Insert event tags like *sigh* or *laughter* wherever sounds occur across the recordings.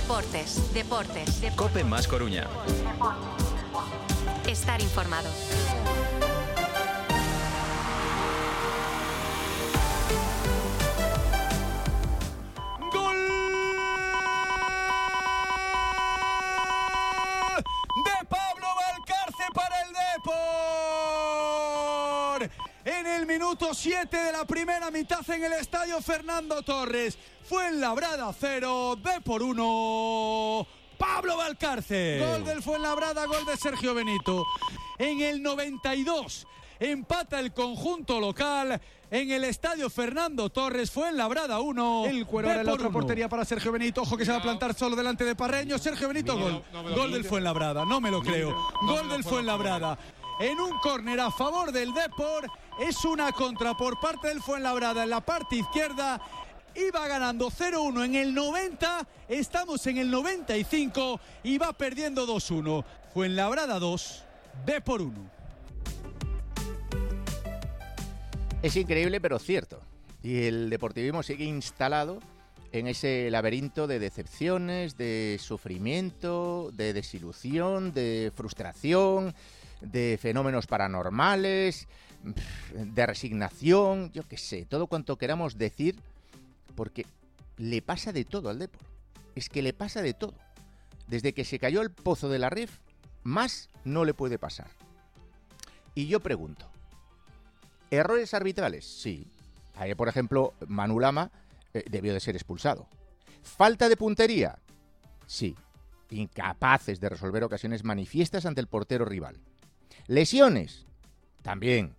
Deportes, deportes, deportes. Cope más Coruña. Estar informado. Minuto 7 de la primera mitad en el estadio Fernando Torres. Fue en Labrada 0, Depor 1. Pablo Valcarce. Gol del Fuenlabrada, gol de Sergio Benito. En el 92 empata el conjunto local en el estadio Fernando Torres. Fue en Labrada 1. El cuero de la otra portería para Sergio Benito. Ojo que se va a plantar solo delante de Parreño. Sergio Benito, gol. Gol del Fuenlabrada. No me lo creo. Gol del Fuenlabrada. En un córner a favor del Depor. Es una contra por parte del Fuenlabrada en la parte izquierda. Iba ganando 0-1 en el 90, estamos en el 95 y va perdiendo 2-1. Fuenlabrada 2, Depor 1. Es increíble, pero cierto. Y el deportivismo sigue instalado en ese laberinto de decepciones, de sufrimiento, de desilusión, de frustración, de fenómenos paranormales, de resignación, yo qué sé, todo cuanto queramos decir, porque le pasa de todo al Depor. Es que le pasa de todo. Desde que se cayó el pozo de la RIF, más no le puede pasar. Y yo pregunto, ¿errores arbitrales? Sí. Ayer, por ejemplo, Manulama eh, debió de ser expulsado. ¿Falta de puntería? Sí. Incapaces de resolver ocasiones manifiestas ante el portero rival. ¿Lesiones? También.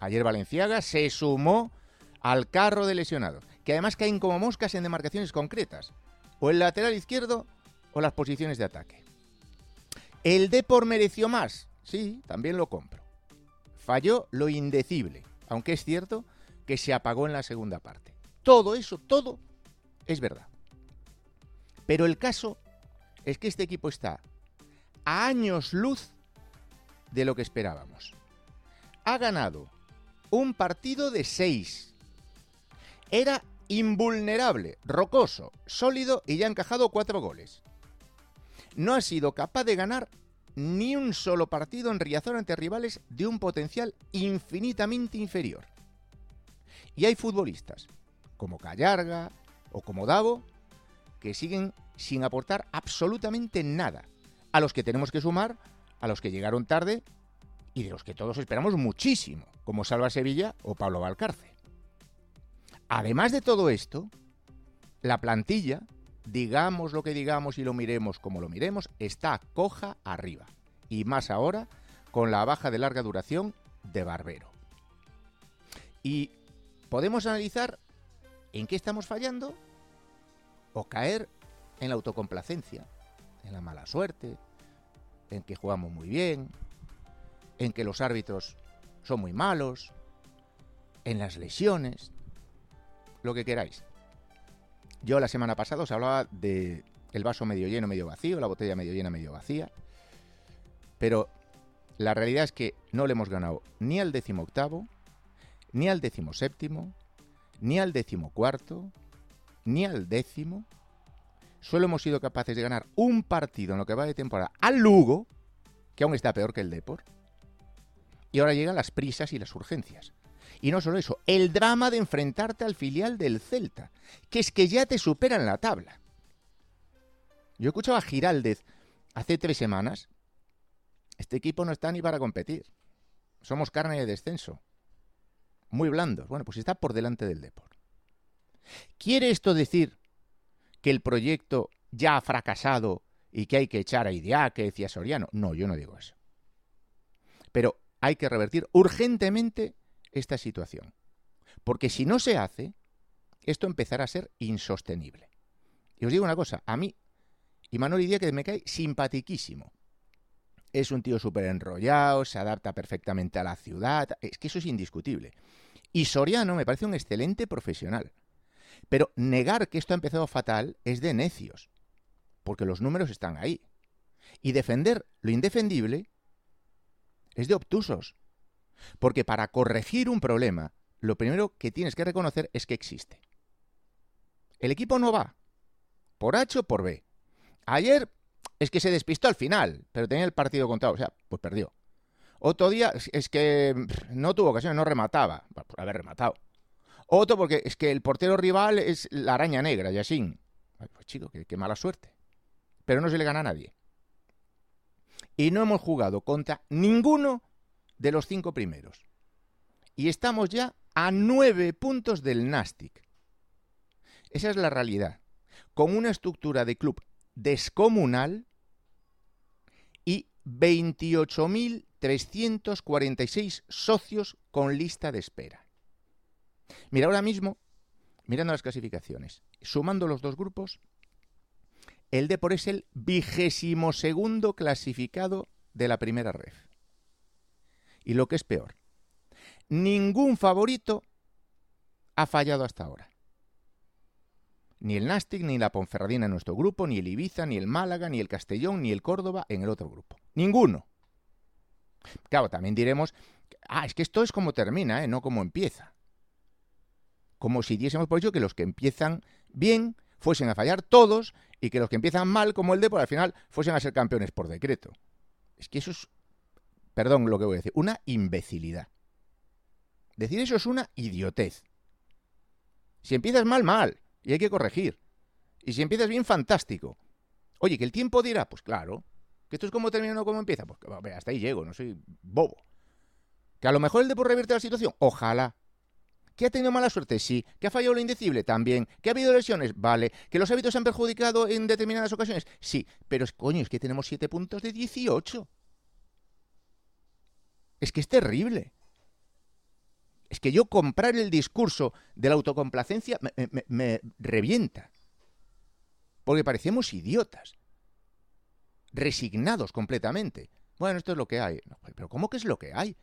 Ayer Valenciaga se sumó al carro de lesionados, que además caen como moscas en demarcaciones concretas, o el lateral izquierdo o las posiciones de ataque. ¿El Depor mereció más? Sí, también lo compro. Falló lo indecible, aunque es cierto que se apagó en la segunda parte. Todo eso, todo es verdad. Pero el caso es que este equipo está a años luz de lo que esperábamos. Ha ganado un partido de seis. Era invulnerable, rocoso, sólido y ya ha encajado cuatro goles. No ha sido capaz de ganar ni un solo partido en Riazor ante rivales de un potencial infinitamente inferior. Y hay futbolistas, como Callarga o como Davo, que siguen sin aportar absolutamente nada, a los que tenemos que sumar, a los que llegaron tarde y de los que todos esperamos muchísimo, como Salva Sevilla o Pablo Valcarce. Además de todo esto, la plantilla, digamos lo que digamos y lo miremos como lo miremos, está coja arriba. Y más ahora con la baja de larga duración de Barbero. Y podemos analizar en qué estamos fallando o caer en la autocomplacencia, en la mala suerte, en que jugamos muy bien, en que los árbitros son muy malos, en las lesiones, lo que queráis. Yo la semana pasada os hablaba de el vaso medio lleno, medio vacío, la botella medio llena, medio vacía. Pero la realidad es que no le hemos ganado ni al décimo octavo, ni al décimo séptimo, ni al décimo cuarto, ni al décimo. Solo hemos sido capaces de ganar un partido en lo que va de temporada al Lugo, que aún está peor que el Depor. Y ahora llegan las prisas y las urgencias. Y no solo eso, el drama de enfrentarte al filial del Celta, que es que ya te supera en la tabla. Yo escuchaba a Giraldez hace tres semanas. Este equipo no está ni para competir. Somos carne de descenso. Muy blandos. Bueno, pues está por delante del Depor. ¿Quiere esto decir que el proyecto ya ha fracasado y que hay que echar a Idiáquez y a Soriano? No, yo no digo eso. Pero hay que revertir urgentemente esta situación. Porque si no se hace, esto empezará a ser insostenible. Y os digo una cosa, a mí, Imanol Díaz que me cae simpatiquísimo. Es un tío súper enrollado, se adapta perfectamente a la ciudad, es que eso es indiscutible. Y Soriano me parece un excelente profesional. Pero negar que esto ha empezado fatal es de necios, porque los números están ahí. Y defender lo indefendible es de obtusos. Porque para corregir un problema, lo primero que tienes que reconocer es que existe. El equipo no va, por H o por B. Ayer es que se despistó al final, pero tenía el partido contado, o sea, pues perdió. Otro día es que no tuvo ocasiones, no remataba, por haber rematado. Otro porque es que el portero rival es la araña negra, Yashin. Pues chico, qué, mala suerte. Pero no se le gana a nadie. Y no hemos jugado contra ninguno de los cinco primeros. Y estamos ya a nueve puntos del Nastic. Esa es la realidad. Con una estructura de club descomunal y 28.346 socios con lista de espera. Mira, ahora mismo, mirando las clasificaciones, sumando los dos grupos, el Depor es el vigésimo segundo clasificado de la primera ref. Y lo que es peor, ningún favorito ha fallado hasta ahora. Ni el Nastic, ni la Ponferradina en nuestro grupo, ni el Ibiza, ni el Málaga, ni el Castellón, ni el Córdoba en el otro grupo. Ninguno. Claro, también diremos, ah, es que esto es como termina, ¿eh? no como empieza. Como si diésemos por ello que los que empiezan bien fuesen a fallar todos y que los que empiezan mal, como el de, por al final fuesen a ser campeones por decreto. Es que eso es, perdón lo que voy a decir, una imbecilidad. Decir eso es una idiotez. Si empiezas mal, mal y hay que corregir. Y si empiezas bien, fantástico. Oye, que el tiempo dirá, pues claro. Que esto es como termina o como empieza. Pues hasta ahí llego, no soy bobo. Que a lo mejor el Depor revierte la situación, ojalá. ¿Que ha tenido mala suerte? Sí. ¿Que ha fallado lo indecible? También. ¿Que ha habido lesiones? Vale. ¿Que los hábitos han perjudicado en determinadas ocasiones? Sí. Pero, coño, es que tenemos 7 puntos de 18. Es que es terrible es que yo comprar el discurso de la autocomplacencia me, revienta. Porque parecemos idiotas. Resignados completamente. Bueno, esto es lo que hay. pero ¿cómo que es lo que hay?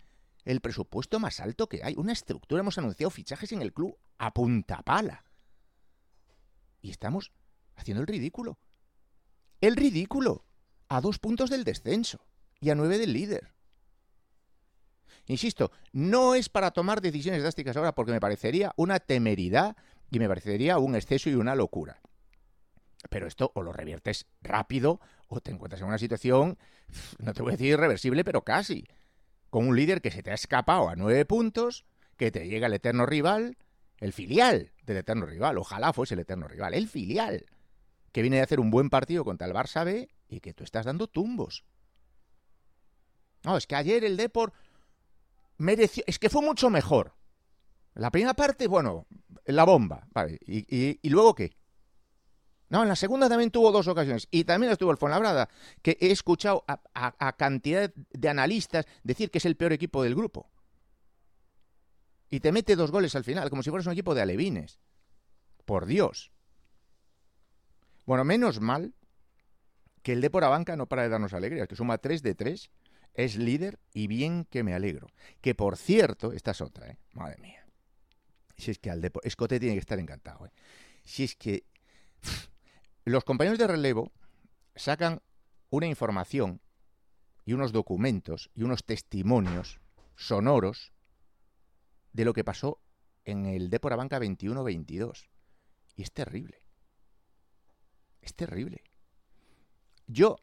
El presupuesto más alto que hay. Una estructura. Hemos anunciado fichajes en el club a punta pala. Y estamos haciendo el ridículo. El ridículo. A dos puntos del descenso. Y a nueve del líder. Insisto, no es para tomar decisiones drásticas ahora porque me parecería una temeridad y me parecería un exceso y una locura. Pero esto o lo reviertes rápido o te encuentras en una situación, no te voy a decir irreversible, pero casi, con un líder que se te ha escapado a nueve puntos, que te llega el eterno rival, el filial del eterno rival, ojalá fuese el eterno rival, el filial, que viene de hacer un buen partido contra el Barça B y que tú estás dando tumbos. No, es que ayer el Depor mereció, es que fue mucho mejor. La primera parte, bueno, la bomba, vale, ¿Y, luego qué? No, en la segunda también tuvo dos ocasiones. Y también estuvo el Fuenlabrada, que he escuchado a, cantidad de analistas decir que es el peor equipo del grupo. Y te mete dos goles al final, como si fueras un equipo de alevines. Por Dios. Bueno, menos mal que el Depor Banca no para de darnos alegrías, que suma 3 de 3 es líder y bien que me alegro. Que por cierto, esta es otra, ¿eh? Madre mía. Si es que al deporte Escote tiene que estar encantado, ¿eh? Si es que los compañeros de relevo sacan una información y unos documentos y unos testimonios sonoros de lo que pasó en el Depor Banca 21-22. Y es terrible. Es terrible. Yo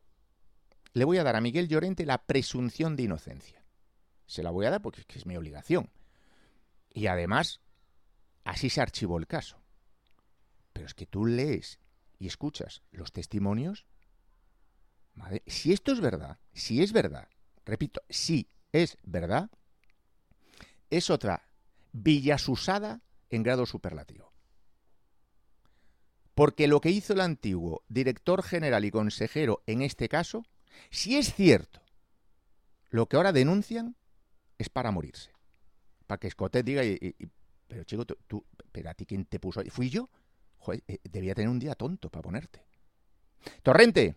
le voy a dar a Miguel Llorente la presunción de inocencia. Se la voy a dar porque es, mi obligación. Y además, así se archivó el caso. Pero es que tú lees y escuchas los testimonios. si esto es verdad, si es verdad, repito, si es verdad, es otra villasusada en grado superlativo. Porque lo que hizo el antiguo director general y consejero en este caso si es cierto lo que ahora denuncian, es para morirse. Para que Scott diga, pero chico, tú, pero a ti quién te puso ahí. ¿Fui yo? Joder, eh, debía tener un día tonto para ponerte. Torrente.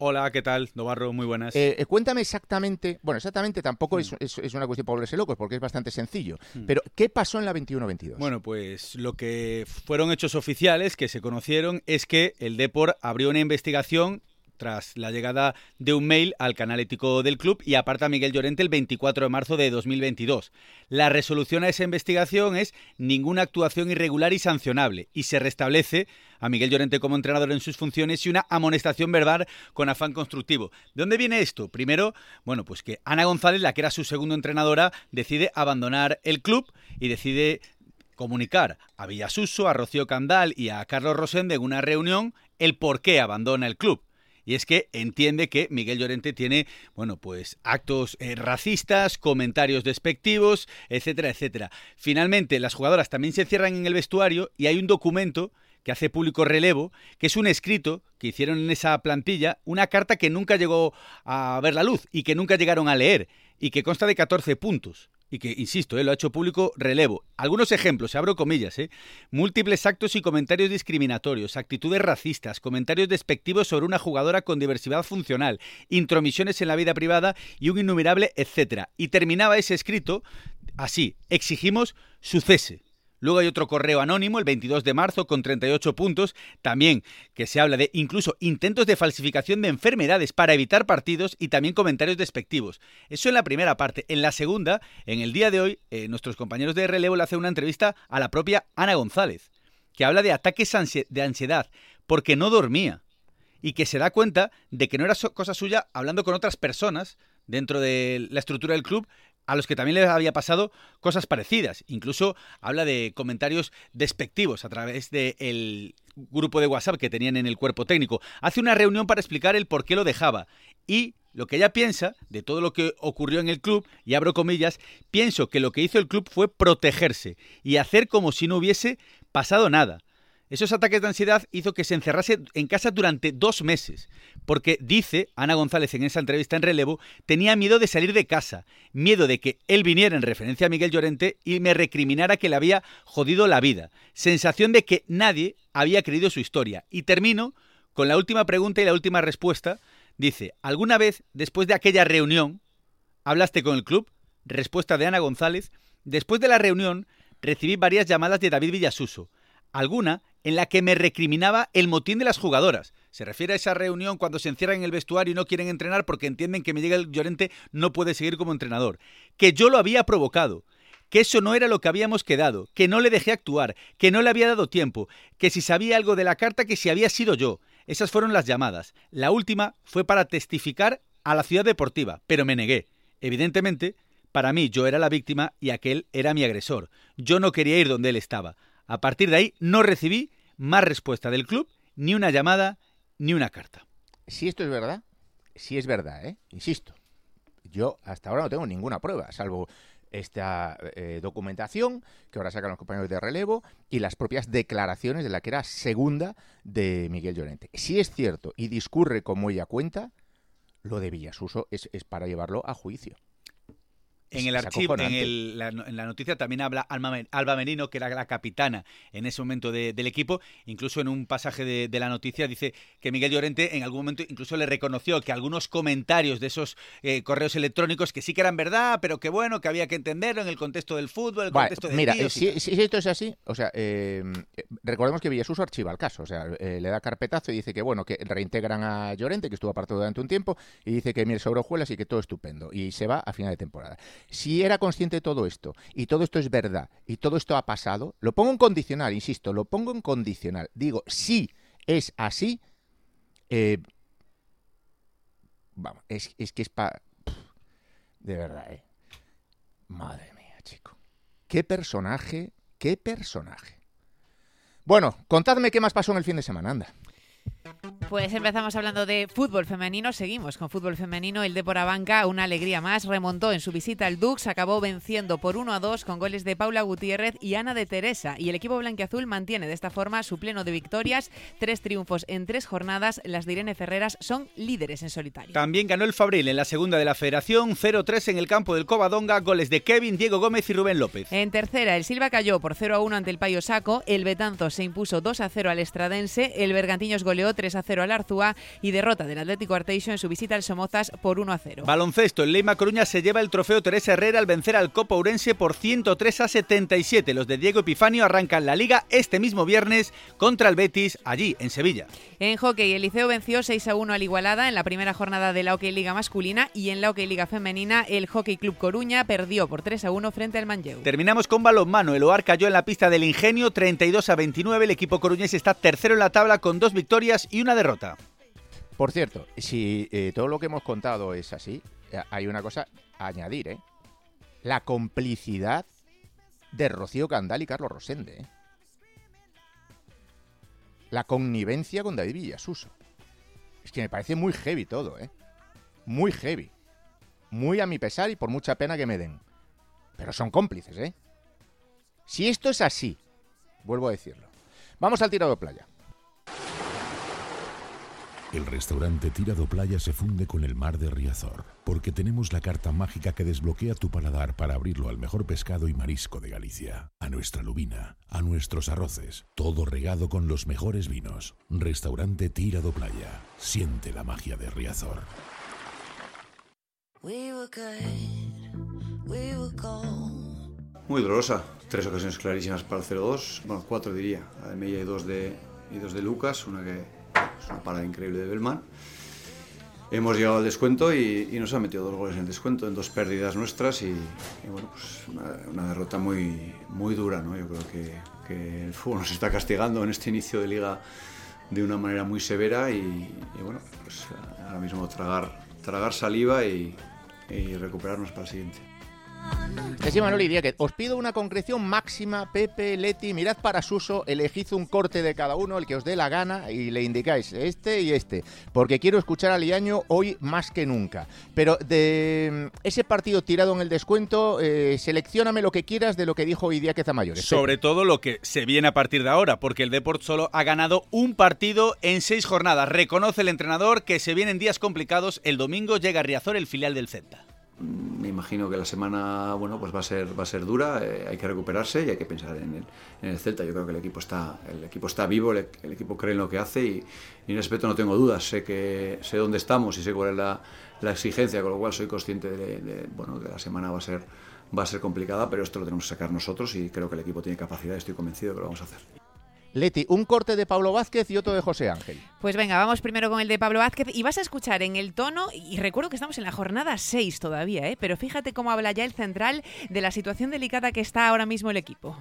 Hola, ¿qué tal? Novarro, muy buenas. Eh, eh, cuéntame exactamente, bueno, exactamente tampoco mm. es, una cuestión para volverse locos, porque es bastante sencillo, mm. pero ¿qué pasó en la 21-22? Bueno, pues lo que fueron hechos oficiales que se conocieron es que el Depor abrió una investigación tras la llegada de un mail al canal ético del club y aparta a Miguel Llorente el 24 de marzo de 2022. La resolución a esa investigación es ninguna actuación irregular y sancionable y se restablece a Miguel Llorente como entrenador en sus funciones y una amonestación verbal con afán constructivo. ¿De dónde viene esto? Primero, bueno, pues que Ana González, la que era su segundo entrenadora, decide abandonar el club y decide comunicar a Villasuso, a Rocío Candal y a Carlos Rosende en una reunión el por qué abandona el club. Y es que entiende que Miguel Llorente tiene, bueno, pues actos eh, racistas, comentarios despectivos, etcétera, etcétera. Finalmente, las jugadoras también se cierran en el vestuario y hay un documento que hace público relevo, que es un escrito que hicieron en esa plantilla, una carta que nunca llegó a ver la luz y que nunca llegaron a leer y que consta de 14 puntos y que, insisto, eh, lo ha hecho público relevo. Algunos ejemplos, abro comillas, ¿eh? múltiples actos y comentarios discriminatorios, actitudes racistas, comentarios despectivos sobre una jugadora con diversidad funcional, intromisiones en la vida privada y un innumerable etcétera. Y terminaba ese escrito así, exigimos su cese. Luego hay otro correo anónimo, el 22 de marzo, con 38 puntos, también que se habla de incluso intentos de falsificación de enfermedades para evitar partidos y también comentarios despectivos. Eso en la primera parte. En la segunda, en el día de hoy, eh, nuestros compañeros de relevo le hacen una entrevista a la propia Ana González, que habla de ataques de ansiedad, porque no dormía y que se da cuenta de que no era cosa suya hablando con otras personas dentro de la estructura del club a los que también les había pasado cosas parecidas. Incluso habla de comentarios despectivos a través del grupo de WhatsApp que tenían en el cuerpo técnico. Hace una reunión para explicar el por qué lo dejaba. Y lo que ella piensa de todo lo que ocurrió en el club, y abro comillas, pienso que lo que hizo el club fue protegerse y hacer como si no hubiese pasado nada. Esos ataques de ansiedad hizo que se encerrase en casa durante dos meses, porque dice Ana González en esa entrevista en relevo, tenía miedo de salir de casa, miedo de que él viniera en referencia a Miguel Llorente y me recriminara que le había jodido la vida, sensación de que nadie había creído su historia. Y termino con la última pregunta y la última respuesta. Dice, ¿alguna vez después de aquella reunión hablaste con el club? Respuesta de Ana González, después de la reunión recibí varias llamadas de David Villasuso alguna en la que me recriminaba el motín de las jugadoras. Se refiere a esa reunión cuando se encierran en el vestuario y no quieren entrenar porque entienden que Miguel Llorente no puede seguir como entrenador. Que yo lo había provocado. Que eso no era lo que habíamos quedado. Que no le dejé actuar. Que no le había dado tiempo. Que si sabía algo de la carta que si había sido yo. Esas fueron las llamadas. La última fue para testificar a la ciudad deportiva, pero me negué. Evidentemente, para mí yo era la víctima y aquel era mi agresor. Yo no quería ir donde él estaba. A partir de ahí no recibí más respuesta del club, ni una llamada, ni una carta. Si esto es verdad, si es verdad, ¿eh? insisto, yo hasta ahora no tengo ninguna prueba, salvo esta eh, documentación que ahora sacan los compañeros de relevo y las propias declaraciones de la que era segunda de Miguel Llorente. Si es cierto y discurre como ella cuenta, lo de Villasuso es para llevarlo a juicio. En el archivo, en, la, noticia también habla Alba, Merino, que era la capitana en ese momento del equipo. Incluso en un pasaje de, la noticia dice que Miguel Llorente en algún momento incluso le reconoció que algunos comentarios de esos eh, correos electrónicos que sí que eran verdad, pero que bueno, que había que entenderlo en el contexto del fútbol, el contexto de Mira, si, esto es así, o sea, eh, recordemos que Villasuso archiva el caso, o sea, eh, le da carpetazo y dice que bueno, que reintegran a Llorente, que estuvo apartado durante un tiempo, y dice que mire sobre hojuelas y que todo estupendo, y se va a final de temporada si era consciente de todo esto y todo esto es verdad y todo esto ha pasado, lo pongo en condicional, insisto, lo pongo en condicional. Digo, si es así, eh, vamos, es, que es para... De verdad, ¿eh? Madre mía, chico. Qué personaje, qué personaje. Bueno, contadme qué más pasó en el fin de semana, anda. Pues empezamos hablando de fútbol femenino, seguimos con fútbol femenino. El Depor Banca, una alegría más, remontó en su visita al Dux, acabó venciendo por 1 a 2 con goles de Paula Gutiérrez y Ana de Teresa. Y el equipo blanquiazul mantiene de esta forma su pleno de victorias, tres triunfos en tres jornadas. Las de Irene Ferreras son líderes en solitario. También ganó el Fabril en la segunda de la Federación, 0-3 en el campo del Covadonga, goles de Kevin, Diego Gómez y Rubén López. En tercera, el Silva cayó por 0 a 1 ante el Payo Saco, el Betanzo se impuso 2 a 0 al Estradense, el Bergantiños goleó 3 a 0 2-0 al Arzúa y derrota del Atlético Arteixo en su visita al Somozas por 1-0. Baloncesto, el Leima Coruña se lleva el trofeo Teresa Herrera al vencer al Copa Urense por 103 a 77. Los de Diego Epifanio arrancan la liga este mismo viernes contra el Betis, allí en Sevilla. En hockey, el Liceo venció 6 a 1 al Igualada en la primera jornada de la Hockey Liga masculina y en la Hockey Liga femenina el Hockey Club Coruña perdió por 3 a 1 frente al Manlleu. Terminamos con balonmano. El OAR cayó en la pista del Ingenio 32 a 29. El equipo coruñés está tercero en la tabla con dos victorias y una derrota. Por cierto, si eh, todo lo que hemos contado es así, eh, hay una cosa a añadir, ¿eh? La complicidad de Rocío Candal y Carlos Rosende, ¿eh? La connivencia con David Villasuso. Es que me parece muy heavy todo, ¿eh? Muy heavy. Muy a mi pesar y por mucha pena que me den. Pero son cómplices, ¿eh? Si esto es así, vuelvo a decirlo. Vamos al tirado de playa. El restaurante Tirado Playa se funde con el mar de Riazor, porque tenemos la carta mágica que desbloquea tu paladar para abrirlo al mejor pescado y marisco de Galicia, a nuestra lubina, a nuestros arroces, todo regado con los mejores vinos. Restaurante Tirado Playa, siente la magia de Riazor. Muy dolorosa. Tres ocasiones clarísimas para el 0-2. Bueno, cuatro diría. La de Mella y dos de, y dos de Lucas. Una que es una parada increíble de Belman. Hemos llegado al descuento y, nos han metido dos goles en el descuento, en dos pérdidas nuestras y, bueno, pues una, derrota muy, muy dura. ¿no? Yo creo que, el fútbol nos está castigando en este inicio de liga de una manera muy severa y, bueno, pues ahora mismo tragar, tragar saliva y recuperarnos para el siguiente. Os pido una concreción máxima, Pepe, Leti, mirad para Suso, elegid un corte de cada uno, el que os dé la gana, y le indicáis este y este, porque quiero escuchar a Liaño hoy más que nunca. Pero de ese partido tirado en el descuento, eh, seleccioname lo que quieras de lo que dijo Idiáquez Mayores. Sobre todo lo que se viene a partir de ahora, porque el Deport solo ha ganado un partido en seis jornadas. Reconoce el entrenador que se vienen días complicados. El domingo llega a Riazor, el filial del Celta me imagino que la semana bueno pues va a ser va a ser dura eh, hay que recuperarse y hay que pensar en el, en el, Celta. Yo creo que el equipo está el equipo está vivo el, equipo cree en lo que hace y, y, en ese aspecto no tengo dudas. Sé que sé dónde estamos y sé cuál es la, la exigencia con lo cual soy consciente de, bueno que la semana va a ser va a ser complicada pero esto lo tenemos que sacar nosotros y creo que el equipo tiene capacidad estoy convencido de que lo vamos a hacer Leti, un corte de Pablo Vázquez y otro de José Ángel. Pues venga, vamos primero con el de Pablo Vázquez y vas a escuchar en el tono, y recuerdo que estamos en la jornada 6 todavía, ¿eh? pero fíjate cómo habla ya el central de la situación delicada que está ahora mismo el equipo.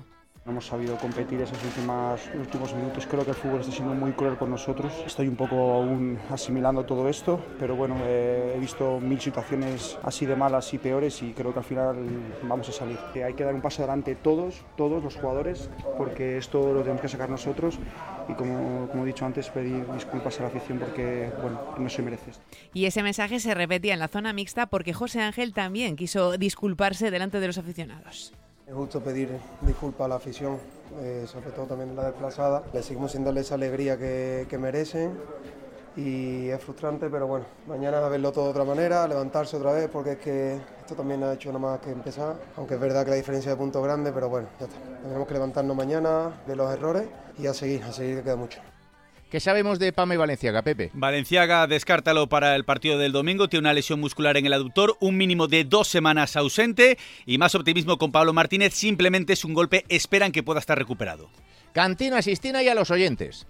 No hemos sabido competir esos últimos, últimos minutos. Creo que el fútbol está siendo muy cruel con nosotros. Estoy un poco aún asimilando todo esto, pero bueno, eh, he visto mil situaciones así de malas y peores y creo que al final vamos a salir. Eh, hay que dar un paso adelante todos, todos los jugadores, porque esto lo tenemos que sacar nosotros y como, como he dicho antes, pedir disculpas a la afición porque, bueno, no se merece esto. Y ese mensaje se repetía en la zona mixta porque José Ángel también quiso disculparse delante de los aficionados. Es justo pedir disculpas a la afición, eh, sobre todo también la desplazada. Le seguimos sin darle esa alegría que, que, merecen y es frustrante, pero bueno, mañana a verlo todo de otra manera, levantarse otra vez, porque es que esto también ha hecho nada más que empezar, aunque es verdad que la diferencia de puntos grande, pero bueno, ya está. Tenemos que levantarnos mañana de los errores y a seguir, a seguir que queda mucho. ¿Qué sabemos de Pame Valenciaga, Pepe? Valenciaga, descártalo para el partido del domingo. Tiene una lesión muscular en el aductor, un mínimo de dos semanas ausente. Y más optimismo con Pablo Martínez. Simplemente es un golpe. Esperan que pueda estar recuperado. Cantina Sistina y a los oyentes.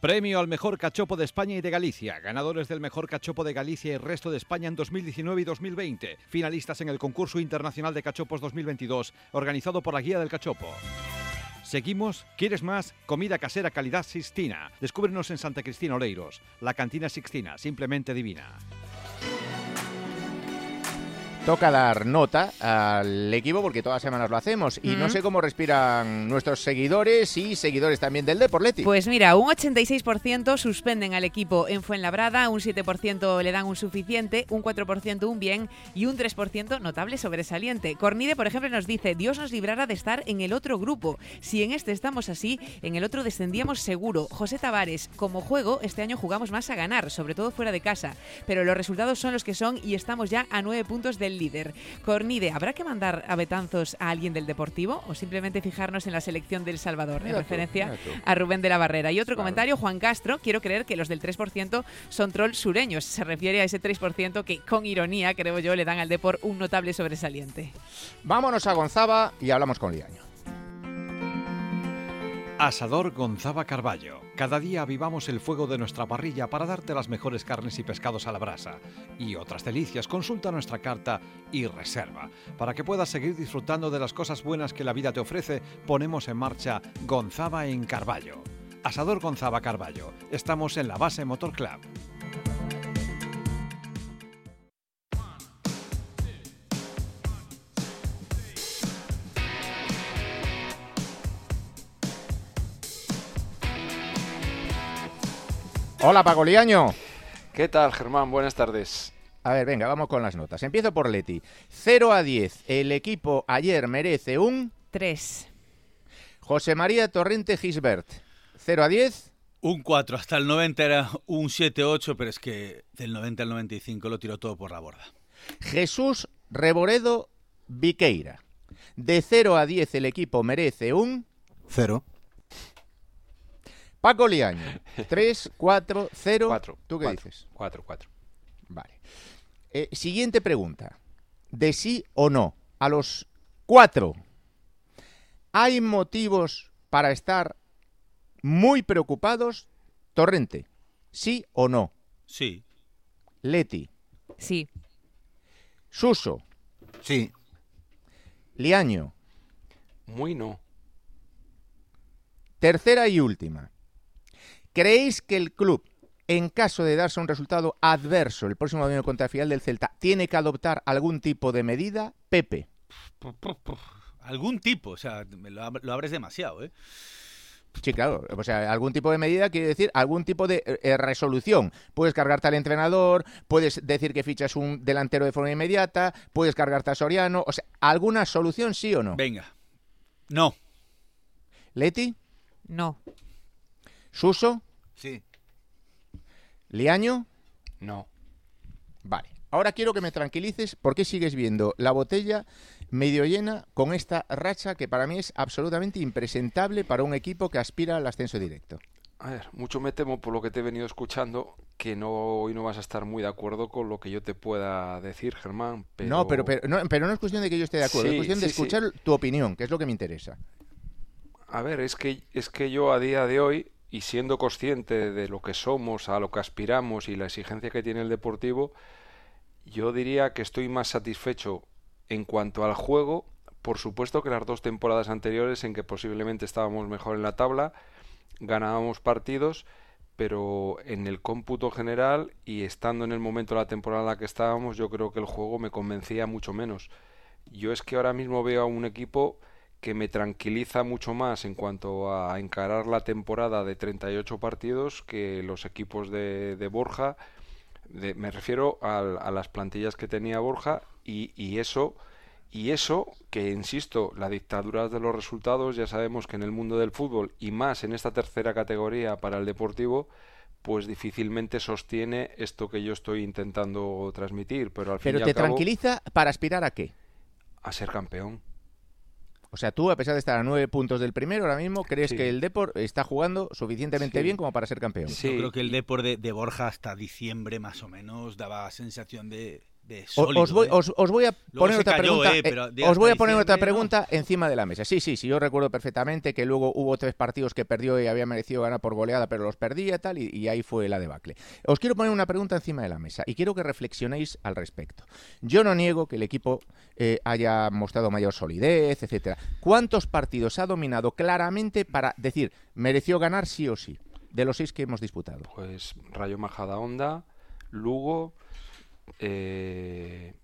Premio al mejor cachopo de España y de Galicia. Ganadores del mejor cachopo de Galicia y resto de España en 2019 y 2020. Finalistas en el concurso internacional de cachopos 2022, organizado por la Guía del Cachopo. Seguimos, ¿quieres más? Comida casera calidad Sixtina. Descúbrenos en Santa Cristina Oleiros. La cantina Sixtina, simplemente divina. Toca dar nota al equipo porque todas las semanas lo hacemos y mm. no sé cómo respiran nuestros seguidores y seguidores también del Deporleti. Pues mira, un 86% suspenden al equipo en Fuenlabrada, un 7% le dan un suficiente, un 4% un bien y un 3% notable sobresaliente. Cornide, por ejemplo, nos dice, Dios nos librara de estar en el otro grupo. Si en este estamos así, en el otro descendíamos seguro. José Tavares, como juego, este año jugamos más a ganar, sobre todo fuera de casa, pero los resultados son los que son y estamos ya a nueve puntos del líder. Cornide, ¿habrá que mandar a Betanzos a alguien del Deportivo o simplemente fijarnos en la selección del Salvador? En tú, referencia a Rubén de la Barrera. Y otro comentario, Juan Castro, quiero creer que los del 3% son trolls sureños. Se refiere a ese 3% que con ironía, creo yo, le dan al Depor un notable sobresaliente. Vámonos a Gonzaba y hablamos con Liaño. Asador Gonzaba Carballo. Cada día avivamos el fuego de nuestra parrilla para darte las mejores carnes y pescados a la brasa. Y otras delicias, consulta nuestra carta y reserva. Para que puedas seguir disfrutando de las cosas buenas que la vida te ofrece, ponemos en marcha Gonzaba en Carballo. Asador Gonzaba Carballo. Estamos en la base Motor Club. Hola, Paco Liaño. ¿Qué tal, Germán? Buenas tardes. A ver, venga, vamos con las notas. Empiezo por Leti. 0 a 10. El equipo ayer merece un 3. José María Torrente Gisbert. 0 a 10. Un 4, hasta el 90 era un 7-8, pero es que del 90 al 95 lo tiró todo por la borda. Jesús Reboredo Viqueira. De 0 a 10 el equipo merece un Cero. Paco Liaño. 3, 4, 0. Cuatro. ¿Tú qué Cuatro. dices? Cuatro, cuatro. Vale. Eh, siguiente pregunta. De sí o no. A los cuatro. ¿Hay motivos para estar muy preocupados? Torrente. ¿Sí o no? Sí. Leti. Sí. Suso. Sí. Liaño. Muy no. Tercera y última. ¿Creéis que el club, en caso de darse un resultado adverso el próximo domingo contra el final del Celta, tiene que adoptar algún tipo de medida? Pepe. Algún tipo, o sea, me lo, ab- lo abres demasiado, ¿eh? Sí, claro. O sea, algún tipo de medida quiere decir algún tipo de eh, eh, resolución. Puedes cargarte al entrenador, puedes decir que fichas un delantero de forma inmediata, puedes cargarte a Soriano. O sea, ¿alguna solución sí o no? Venga. No. ¿Leti? No. ¿Suso? Sí. ¿Liaño? No. Vale. Ahora quiero que me tranquilices porque sigues viendo la botella medio llena con esta racha que para mí es absolutamente impresentable para un equipo que aspira al ascenso directo. A ver, mucho me temo por lo que te he venido escuchando que no hoy no vas a estar muy de acuerdo con lo que yo te pueda decir, Germán. Pero... No, pero, pero, no, pero no es cuestión de que yo esté de acuerdo, es Sí, cuestión de sí. escuchar tu opinión, que es lo que me interesa. A ver, es que, es que yo a día de hoy, y siendo consciente de lo que somos, a lo que aspiramos y la exigencia que tiene el Deportivo, yo diría que estoy más satisfecho en cuanto al juego, por supuesto que las dos temporadas anteriores en que posiblemente estábamos mejor en la tabla, ganábamos partidos, pero en el cómputo general y estando en el momento de la temporada en la que estábamos, yo creo que el juego me convencía mucho menos. Yo es que ahora mismo veo a un equipo que me tranquiliza mucho más en cuanto a encarar la temporada de 38 partidos que los equipos de, de Borja. De- me refiero a, las plantillas que tenía Borja y, y eso y eso que insisto la dictadura de los resultados ya sabemos que en el mundo del fútbol y más en esta tercera categoría para el deportivo pues difícilmente sostiene esto que yo estoy intentando transmitir pero al fin Pero y te al cabo tranquiliza para aspirar a qué? a ser campeón O sea, tú, a pesar de estar a nueve puntos del primero, ahora mismo crees Sí. que el Depor está jugando suficientemente Sí. bien como para ser campeón. Sí. Yo creo que el Depor de, de Borja hasta diciembre más o menos daba sensación de, de O- sólido. os, voy, ¿eh? os, os voy a poner otra cayó, pregunta. eh, pero os voy a poner otra pregunta encima de la mesa. Sí, sí, sí, yo recuerdo perfectamente que luego hubo tres partidos que perdió y había merecido ganar por goleada, pero los perdía y tal, y, y ahí fue la debacle. Os quiero poner una pregunta encima de la mesa y quiero que reflexionéis al respecto. Yo no niego que el equipo eh, haya mostrado mayor solidez, etcétera. ¿Cuántos partidos ha dominado claramente para decir mereció ganar sí o sí de los seis que hemos disputado? pues Rayo Majadahonda Lugo eh,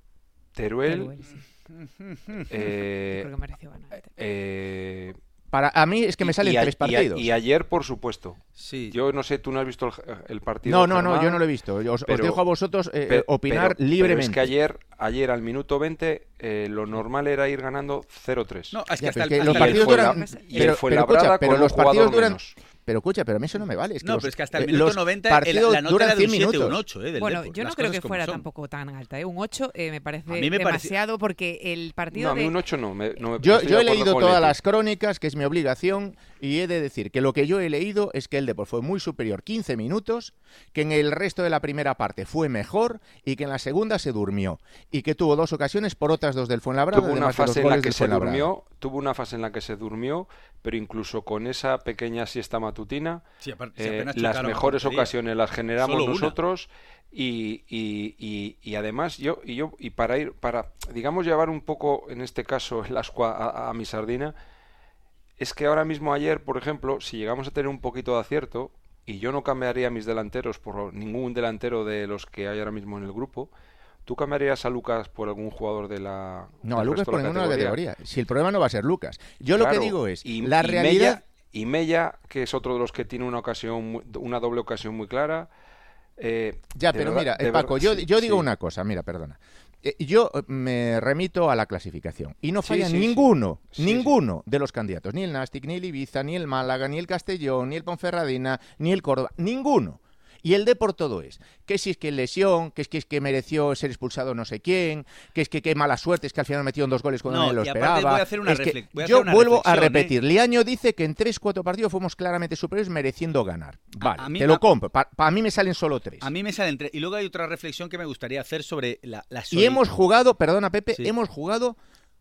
Teruel, Teruel, sí. *laughs* eh, Creo que mereció ganar. eh, Para a mí es que me salen y a- tres y a- partidos. Y, ayer, por supuesto. Sí. Yo no sé, tú no has visto el, el partido. No, no, no, yo no lo he visto. Yo Os, dejo a vosotros eh, opinar pero- pero libremente. es que ayer, ayer al minuto 20, eh, lo normal era ir ganando 0-3. No, es que Ya, hasta el- es que los hasta partidos duran. Pero, escucha, los partidos jugador duran. menos. Pero escucha, pero a mí eso no me vale. Es que no, los, pero es que hasta el eh, minuto los 90 partidos la nota duran era de 100 un 7 minutos. un 8, ¿eh? Del Bueno, Depor, yo no creo que fuera son. tampoco tan alta. ¿eh? Un 8 eh, me parece A mí me pareció- demasiado porque el partido No, a mí un 8 no. me- no me- Yo, yo he leído todas Leti. las crónicas, que es mi obligación, y he de decir que lo que yo he leído es que el Depor fue muy superior 15 minutos, que en el resto de la primera parte fue mejor y que en la segunda se durmió y que tuvo dos ocasiones por otras dos del Fuenlabrada, tuvo una fase en la que se durmió, tuvo una fase en la que se durmió, pero incluso con esa pequeña siesta matutina, Sí, aparte, si eh, las mejores ocasiones las generamos nosotros y, y- y- y además yo y yo y para ir para digamos llevar un poco en este caso el ascua a, a mi sardina es que ahora mismo ayer, por ejemplo, si llegamos a tener un poquito de acierto y yo no cambiaría mis delanteros por ningún delantero de los que hay ahora mismo en el grupo, ¿tú cambiarías a Lucas por algún jugador de la No, a Lucas por ninguna categoría? categoría. Si el problema no va a ser Lucas. Yo lo que digo es, y- la y realidad... Mella- y Mella, que es otro de los que tiene una ocasión, una doble ocasión muy clara. eh, Ya, pero verdad- mira, eh, Paco, yo, yo digo sí. una cosa, mira, perdona. Eh, Yo eh, me remito a la clasificación y no falla sí, sí. ninguno, ninguno de los candidatos, ni el Nastic, ni el Ibiza, ni el Málaga, ni el Castellón, ni el Ponferradina, ni el Córdoba, ninguno. Y el de por todo es que si es que lesión, que es que es que mereció ser expulsado no sé quién, que es que qué mala suerte, es que al final metieron dos goles cuando No, lo esperaba. voy a hacer una Es que voy a yo hacer una vuelvo a ¿eh? repetir, Liaño dice que en 3-4 partidos fuimos claramente superiores mereciendo ganar. Vale, a mí- te lo compro. Para mí me salen solo tres. A mí me salen tres. Y luego hay otra reflexión que me gustaría hacer sobre la, la Y hemos jugado, perdona Pepe, Sí. hemos jugado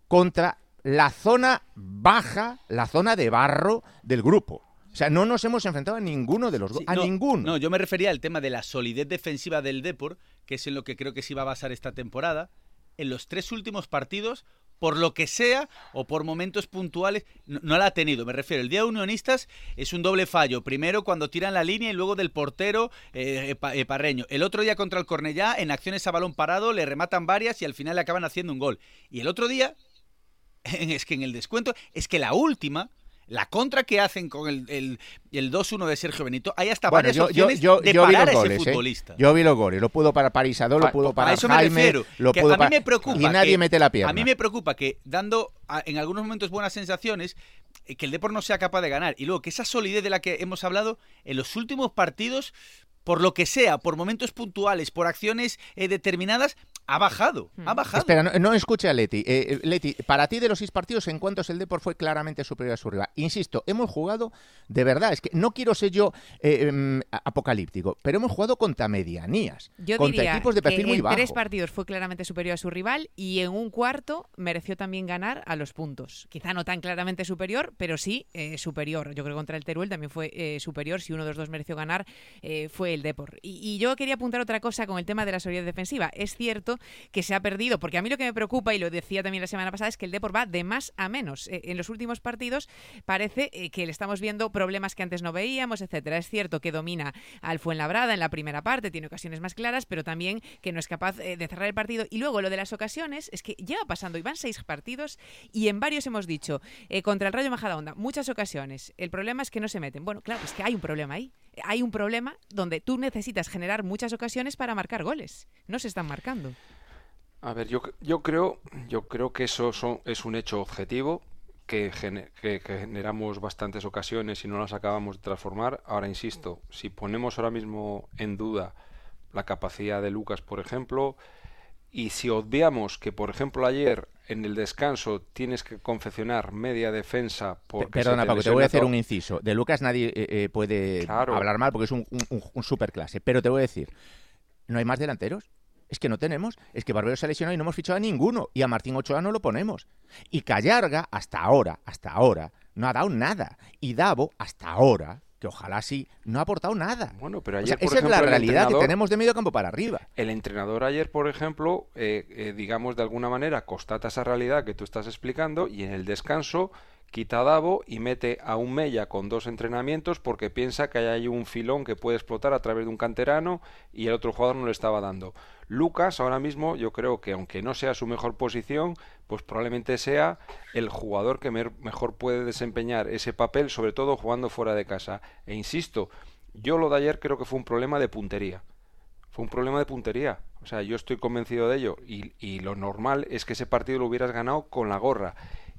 contra la zona baja, la zona de barro del grupo. O sea, no nos hemos enfrentado a ninguno de los dos, Sí, a no, ninguno. No, yo me refería al tema de la solidez defensiva del Depor, que es en lo que creo que se iba a basar esta temporada. En los tres últimos partidos, por lo que sea o por momentos puntuales, no, no la ha tenido. Me refiero, el día de Unionistas es un doble fallo. Primero cuando tiran la línea y luego del portero eh, eh, eh, Parreño. El otro día contra el Cornellá, en acciones a balón parado, le rematan varias y al final le acaban haciendo un gol. Y el otro día, *laughs* es que en el descuento, es que la última, la contra que hacen con el, el, el 2-1 de Sergio Benito, hay hasta Bueno, varias yo, opciones yo, de yo parar a ese goles, ¿eh? futbolista. Yo vi los goles. Lo pudo para Parisado, lo pudo para eso me Jaime, refiero. lo pudo a mí me preocupa Y nadie que- mete la pierna. A mí me preocupa que dando a- en algunos momentos buenas sensaciones, eh, que el Depor no sea capaz de ganar. Y luego que esa solidez de la que hemos hablado, en los últimos partidos, por lo que sea, por momentos puntuales, por acciones eh, determinadas, ha bajado. Ha bajado. Espera, no, no escuche a Leti. Eh, eh, Leti, para ti de los seis partidos, ¿en cuántos el Depor fue claramente superior a su rival? Insisto, hemos jugado, de verdad, es que no quiero ser yo eh, em, apocalíptico, pero hemos jugado contra medianías, Yo contra diría equipos de que perfil muy en bajo. tres partidos fue claramente superior a su rival y en un cuarto mereció también ganar a los puntos. Quizá no tan claramente superior, pero sí eh, superior. Yo creo que contra el Teruel también fue eh, superior. Si uno de los dos mereció ganar, eh, fue el Depor. Y, y yo quería apuntar otra cosa con el tema de la solidez defensiva. Es cierto que se ha perdido, porque a mí lo que me preocupa, y lo decía también la semana pasada, es que el Depor va de más a menos. Eh, en los últimos partidos parece eh, que le estamos viendo problemas que antes no veíamos, etcétera. Es cierto que domina al Fuenlabrada en la primera parte, tiene ocasiones más claras, pero también que no es capaz eh, de cerrar el partido. Y luego lo de las ocasiones es que lleva pasando, y van seis partidos, y en varios hemos dicho, contra el Rayo Majadahonda, muchas ocasiones. El problema es que no se meten. Bueno, claro, es que hay un problema ahí. Hay un problema donde tú necesitas generar muchas ocasiones para marcar goles. No se están marcando. A ver, yo, yo creo, yo creo que eso son- es un hecho objetivo, que, que generamos bastantes ocasiones y no las acabamos de transformar. Ahora, insisto, si ponemos ahora mismo en duda la capacidad de Lucas, por ejemplo, y si obviamos que, por ejemplo, ayer en el descanso tienes que confeccionar media defensa se Perdona, te Paco, te voy a hacer un inciso. De Lucas nadie eh, eh, puede Claro. hablar mal porque es un, un, un superclase. Pero te voy a decir, ¿no hay más delanteros? Es que no tenemos. Es que Barbero se ha lesionado y no hemos fichado a ninguno. Y a Martín Ochoa no lo ponemos. Y Callarga, hasta ahora, hasta ahora, no ha dado nada. Y Davo, hasta ahora, que ojalá sí, no ha aportado nada. Bueno, pero O ayer, sea, por esa es la realidad que tenemos de medio campo para arriba. El entrenador ayer, por ejemplo, eh, eh, digamos de alguna manera, constata esa realidad que tú estás explicando y en el descanso quita a Davo y mete a un Mella con dos entrenamientos porque piensa que hay un filón que puede explotar a través de un canterano y el otro jugador no le estaba dando. Lucas ahora mismo yo creo que aunque no sea su mejor posición, pues probablemente sea el jugador que mejor puede desempeñar ese papel, sobre todo jugando fuera de casa. E insisto, yo lo de ayer creo que fue un problema de puntería. Fue un problema de puntería. O sea, yo estoy convencido de ello. Y, y lo normal es que ese partido lo hubieras ganado con la gorra.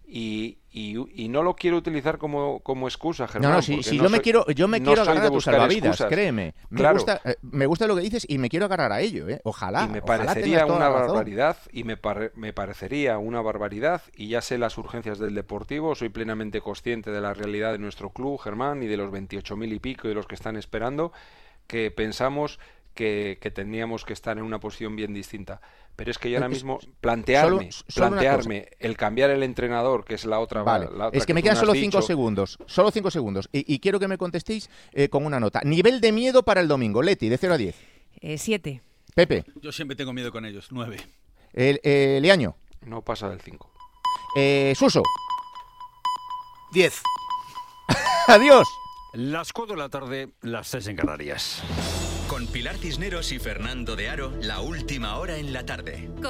Y, y, y no lo quiero utilizar como, como excusa, Germán. No, no, si, porque si no yo me quiero, yo me no quiero agarrar a tus salvavidas, excusas. créeme. Me, Claro. gusta, eh, me gusta lo que dices y me quiero agarrar a ello, ¿eh? Ojalá. y me ojalá parecería una barbaridad y me, pare- me parecería una barbaridad y ya sé las urgencias del deportivo soy plenamente consciente de la realidad de nuestro club Germán y de los 28.000 y pico de los que están esperando que pensamos que, que teníamos que estar en una posición bien distinta pero es que yo ahora mismo plantearme solo- solo una plantearme el cambiar el entrenador que es la otra Vale, la otra es que me quedan solo cinco dicho. segundos. Solo cinco segundos. Y, y quiero que me contestéis eh, con una nota. Nivel de miedo para el domingo. Leti, de 0 a 10. Eh, siete. Pepe. Yo siempre tengo miedo con ellos. Nueve. El, eh, Leaño. no pasa del 5 Eh, Suso. 10. *laughs* Adiós. Las 4 de la tarde, las 6 en Canarias. Con Pilar Cisneros y Fernando de Aro, la última hora en la tarde.